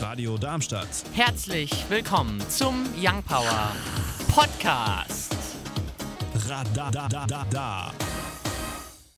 Radio Darmstadt. Herzlich willkommen zum Young Power Podcast. Radadadada.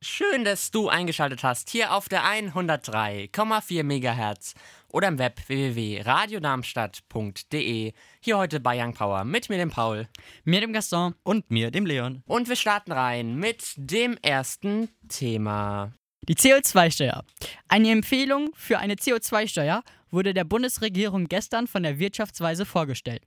Schön, dass du eingeschaltet hast hier auf der 103,4 MHz oder im Web www.radiodarmstadt.de. Hier heute bei Young Power mit mir, dem Paul. Mir, dem Gaston. Und mir, dem Leon. Und wir starten rein mit dem ersten Thema. Die CO2-Steuer. Eine Empfehlung für eine CO2-Steuer wurde der Bundesregierung gestern von der Wirtschaftsweise vorgestellt.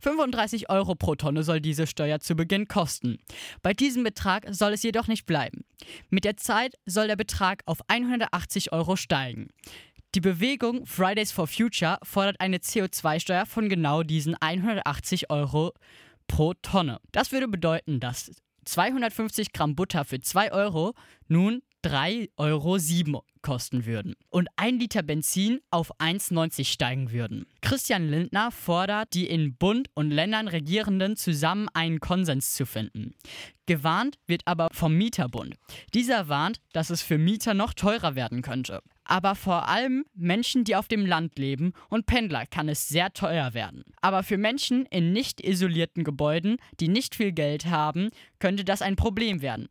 35 Euro pro Tonne soll diese Steuer zu Beginn kosten. Bei diesem Betrag soll es jedoch nicht bleiben. Mit der Zeit soll der Betrag auf 180 Euro steigen. Die Bewegung Fridays for Future fordert eine CO2-Steuer von genau diesen 180 Euro pro Tonne. Das würde bedeuten, dass 250 Gramm Butter für 2 Euro nun 3,07 Euro kosten würden und ein Liter Benzin auf 1,90 steigen würden. Christian Lindner fordert, die in Bund und Ländern Regierenden zusammen einen Konsens zu finden. Gewarnt wird aber vom Mieterbund. Dieser warnt, dass es für Mieter noch teurer werden könnte. Aber vor allem Menschen, die auf dem Land leben und Pendler kann es sehr teuer werden. Aber für Menschen in nicht isolierten Gebäuden, die nicht viel Geld haben, könnte das ein Problem werden.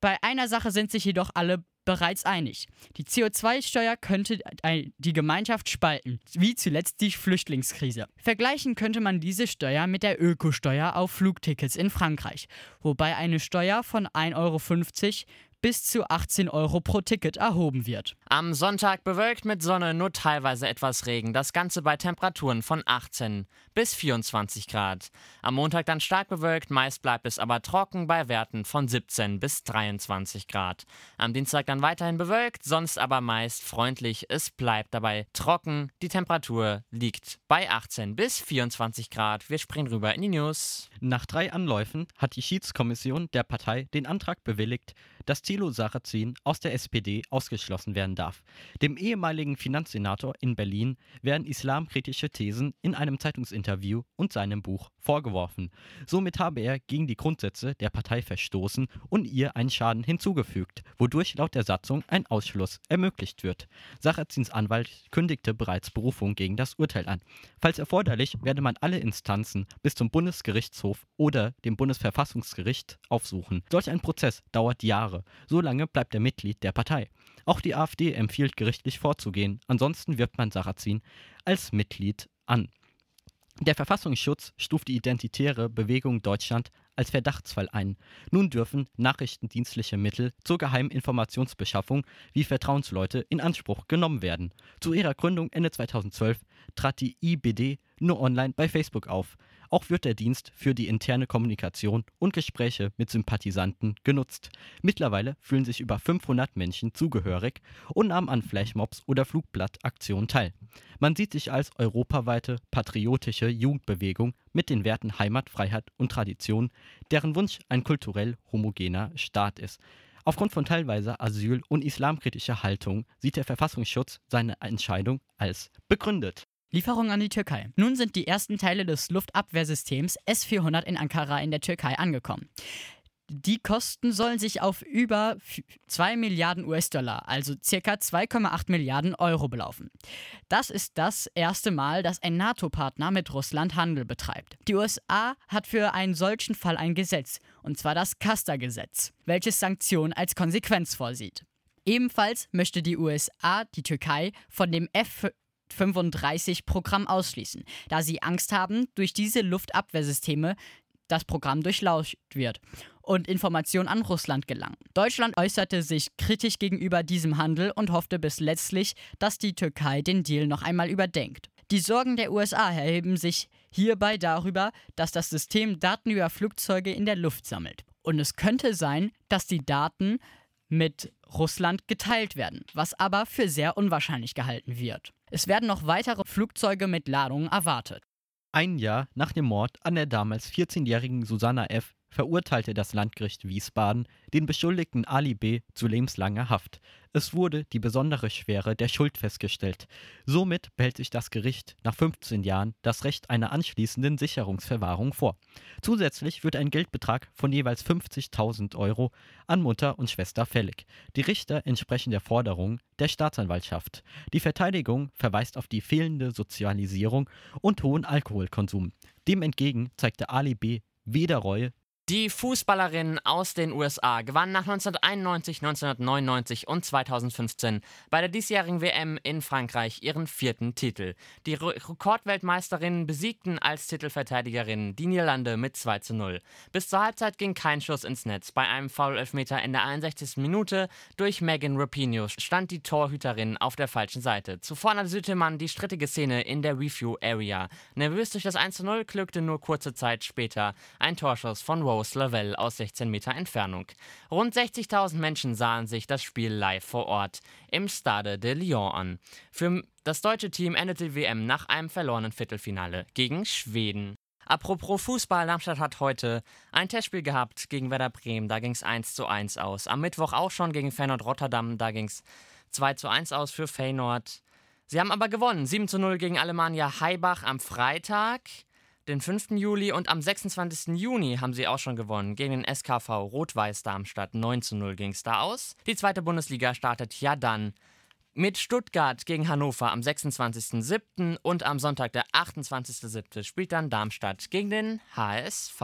Bei einer Sache sind sich jedoch alle bereits einig. Die CO2-Steuer könnte die Gemeinschaft spalten, wie zuletzt die Flüchtlingskrise. Vergleichen könnte man diese Steuer mit der Ökosteuer auf Flugtickets in Frankreich, wobei eine Steuer von 1,50 Euro bis zu 18 Euro pro Ticket erhoben wird. Am Sonntag bewölkt mit Sonne, nur teilweise etwas Regen. Das Ganze bei Temperaturen von 18 bis 24 Grad. Am Montag dann stark bewölkt, meist bleibt es aber trocken bei Werten von 17 bis 23 Grad. Am Dienstag dann weiterhin bewölkt, sonst aber meist freundlich. Es bleibt dabei trocken. Die Temperatur liegt bei 18 bis 24 Grad. Wir springen rüber in die News. Nach drei Anläufen hat die Schiedskommission der Partei den Antrag bewilligt, dass Thilo Sarrazin aus der SPD ausgeschlossen werden darf. Dem ehemaligen Finanzsenator in Berlin werden islamkritische Thesen in einem Zeitungsinterview und seinem Buch vorgeworfen. Somit habe er gegen die Grundsätze der Partei verstoßen und ihr einen Schaden hinzugefügt, wodurch laut der Satzung ein Ausschluss ermöglicht wird. Sarrazins Anwalt kündigte bereits Berufung gegen das Urteil an. Falls erforderlich, werde man alle Instanzen bis zum Bundesgerichtshof oder dem Bundesverfassungsgericht aufsuchen. Solch ein Prozess dauert Jahre. So lange bleibt er Mitglied der Partei. Auch die AfD empfiehlt gerichtlich vorzugehen, ansonsten wirbt man Sarrazin als Mitglied an. Der Verfassungsschutz stuft die Identitäre Bewegung Deutschland als Verdachtsfall ein. Nun dürfen nachrichtendienstliche Mittel zur geheimen Informationsbeschaffung wie Vertrauensleute in Anspruch genommen werden. Zu ihrer Gründung Ende 2012 trat die IBD nur online bei Facebook auf. Auch wird der Dienst für die interne Kommunikation und Gespräche mit Sympathisanten genutzt. Mittlerweile fühlen sich über 500 Menschen zugehörig und nahmen an Flashmobs oder Flugblattaktionen teil. Man sieht sich als europaweite patriotische Jugendbewegung mit den Werten Heimat, Freiheit und Tradition, deren Wunsch ein kulturell homogener Staat ist. Aufgrund von teilweise asyl- und islamkritischer Haltung sieht der Verfassungsschutz seine Entscheidung als begründet. Lieferung an die Türkei. Nun sind die ersten Teile des Luftabwehrsystems S-400 in Ankara in der Türkei angekommen. Die Kosten sollen sich auf über 2 Milliarden US-Dollar, also circa 2,8 Milliarden Euro belaufen. Das ist das erste Mal, dass ein NATO-Partner mit Russland Handel betreibt. Die USA hat für einen solchen Fall ein Gesetz, und zwar das Casta-Gesetz, welches Sanktionen als Konsequenz vorsieht. Ebenfalls möchte die USA die Türkei von dem F 35-Programm ausschließen, da sie Angst haben, durch diese Luftabwehrsysteme das Programm durchlauscht wird und Informationen an Russland gelangen. Deutschland äußerte sich kritisch gegenüber diesem Handel und hoffte bis letztlich, dass die Türkei den Deal noch einmal überdenkt. Die Sorgen der USA erheben sich hierbei darüber, dass das System Daten über Flugzeuge in der Luft sammelt. Und es könnte sein, dass die Daten mit Russland geteilt werden, was aber für sehr unwahrscheinlich gehalten wird. Es werden noch weitere Flugzeuge mit Ladungen erwartet. Ein Jahr nach dem Mord an der damals 14-jährigen Susanna F. verurteilte das Landgericht Wiesbaden den Beschuldigten Ali B. zu lebenslanger Haft. Es wurde die besondere Schwere der Schuld festgestellt. Somit behält sich das Gericht nach 15 Jahren das Recht einer anschließenden Sicherungsverwahrung vor. Zusätzlich wird ein Geldbetrag von jeweils 50.000 Euro an Mutter und Schwester fällig. Die Richter entsprechen der Forderung der Staatsanwaltschaft. Die Verteidigung verweist auf die fehlende Sozialisierung und hohen Alkoholkonsum. Dem entgegen zeigte Ali B. weder Reue die Fußballerin aus den USA gewann nach 1991, 1999 und 2015 bei der diesjährigen WM in Frankreich ihren vierten Titel. Die Rekordweltmeisterinnen besiegten als Titelverteidigerinnen die Niederlande mit 2 zu 0. Bis zur Halbzeit ging kein Schuss ins Netz. Bei einem Foul-Elfmeter in der 61. Minute durch Megan Rapinoe stand die Torhüterin auf der falschen Seite. Zuvor analysierte man die strittige Szene in der Review-Area. Nervös durch das 1 zu 0 glückte nur kurze Zeit später ein Torschuss von Rose Rose Lavelle aus 16 Meter Entfernung. Rund 60.000 Menschen sahen sich das Spiel live vor Ort im Stade de Lyon an. Für das deutsche Team endete die WM nach einem verlorenen Viertelfinale gegen Schweden. Apropos Fußball, Darmstadt hat heute ein Testspiel gehabt gegen Werder Bremen. Da ging es 1 zu 1 aus. Am Mittwoch auch schon gegen Feyenoord Rotterdam. Da ging es 2 zu 1 aus für Feyenoord. Sie haben aber gewonnen. 7 zu 0 gegen Alemannia Heibach am Freitag den 5. Juli und am 26. Juni haben sie auch schon gewonnen gegen den SKV Rot-Weiß Darmstadt. 9 zu 0 ging es da aus. Die zweite Bundesliga startet ja dann mit Stuttgart gegen Hannover am 26.07. und am Sonntag, der 28.07. spielt dann Darmstadt gegen den HSV.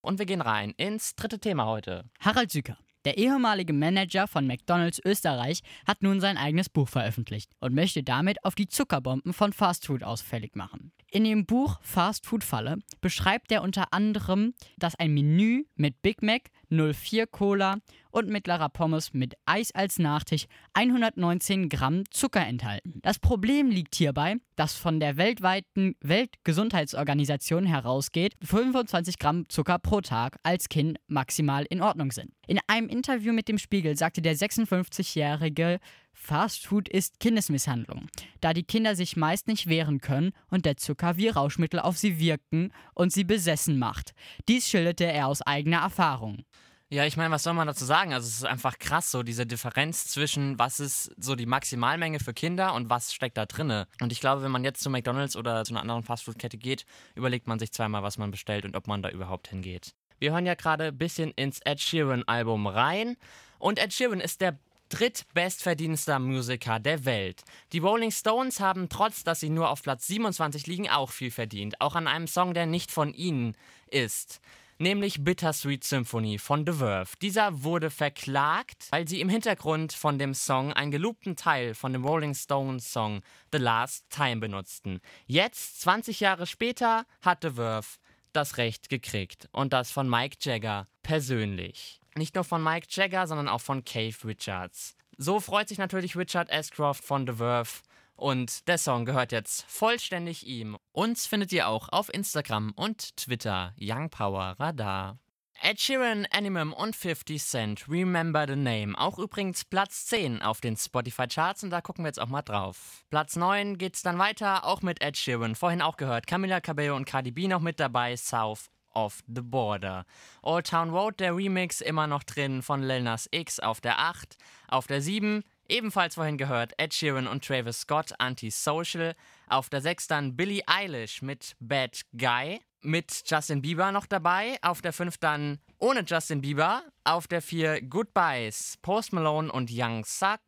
Und wir gehen rein ins dritte Thema heute. Harald Süker. Der ehemalige Manager von McDonald's Österreich hat nun sein eigenes Buch veröffentlicht und möchte damit auf die Zuckerbomben von Fastfood ausfällig machen. In dem Buch Fast Food Falle beschreibt er unter anderem, dass ein Menü mit Big Mac, 04 Cola und mittlerer Pommes mit Eis als Nachtisch 119 Gramm Zucker enthalten. Das Problem liegt hierbei, dass von der weltweiten Weltgesundheitsorganisation herausgeht, 25 Gramm Zucker pro Tag als Kind maximal in Ordnung sind. In einem Interview mit dem Spiegel sagte der 56-jährige Fastfood ist Kindesmisshandlung, da die Kinder sich meist nicht wehren können und der Zucker wie Rauschmittel auf sie wirken und sie besessen macht. Dies schilderte er aus eigener Erfahrung. Ja, ich meine, was soll man dazu sagen? Also es ist einfach krass, so diese Differenz zwischen, was ist so die Maximalmenge für Kinder und was steckt da drinne. Und ich glaube, wenn man jetzt zu McDonald's oder zu einer anderen Fastfood-Kette geht, überlegt man sich zweimal, was man bestellt und ob man da überhaupt hingeht. Wir hören ja gerade ein bisschen ins Ed Sheeran-Album rein. Und Ed Sheeran ist der drittbestverdienster Musiker der Welt. Die Rolling Stones haben, trotz dass sie nur auf Platz 27 liegen, auch viel verdient. Auch an einem Song, der nicht von ihnen ist. Nämlich Bittersweet Symphony von The Verve. Dieser wurde verklagt, weil sie im Hintergrund von dem Song einen gelobten Teil von dem Rolling Stones Song The Last Time benutzten. Jetzt, 20 Jahre später, hat The Verve das Recht gekriegt. Und das von Mike Jagger persönlich. Nicht nur von Mike Jagger, sondern auch von Cave Richards. So freut sich natürlich Richard Ashcroft von The Verve. Und der Song gehört jetzt vollständig ihm. Uns findet ihr auch auf Instagram und Twitter Young Power Radar. Ed Sheeran, Animum und 50 Cent, Remember the Name. Auch übrigens Platz 10 auf den Spotify-Charts und da gucken wir jetzt auch mal drauf. Platz 9 geht's dann weiter, auch mit Ed Sheeran. Vorhin auch gehört, Camila Cabello und Cardi B noch mit dabei, South of the Border. Old Town Road, der Remix, immer noch drin von Lil Nas X auf der 8. Auf der 7, ebenfalls vorhin gehört, Ed Sheeran und Travis Scott, Antisocial. Auf der 6 dann Billie Eilish mit Bad Guy. Mit Justin Bieber noch dabei. Auf der 5 dann ohne Justin Bieber. Auf der 4 Goodbyes, Post Malone und Young Suck.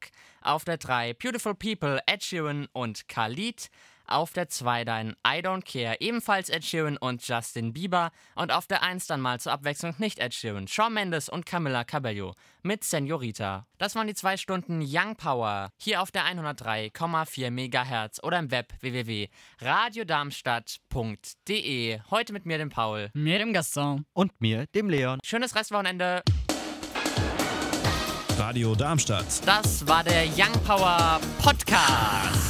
Auf der 3 Beautiful People, Ed Sheeran und Khalid. Auf der 2 dann I Don't Care, ebenfalls Ed Sheeran und Justin Bieber. Und auf der 1 dann mal zur Abwechslung nicht Ed Sheeran, Shawn Mendes und Camilla Cabello mit Senorita. Das waren die zwei Stunden Young Power hier auf der 103,4 MHz oder im Web www.radiodarmstadt.de. Heute mit mir, dem Paul. Mir, dem Gaston. Und mir, dem Leon. Schönes Restwochenende. Radio Darmstadt. Das war der Young Power Podcast.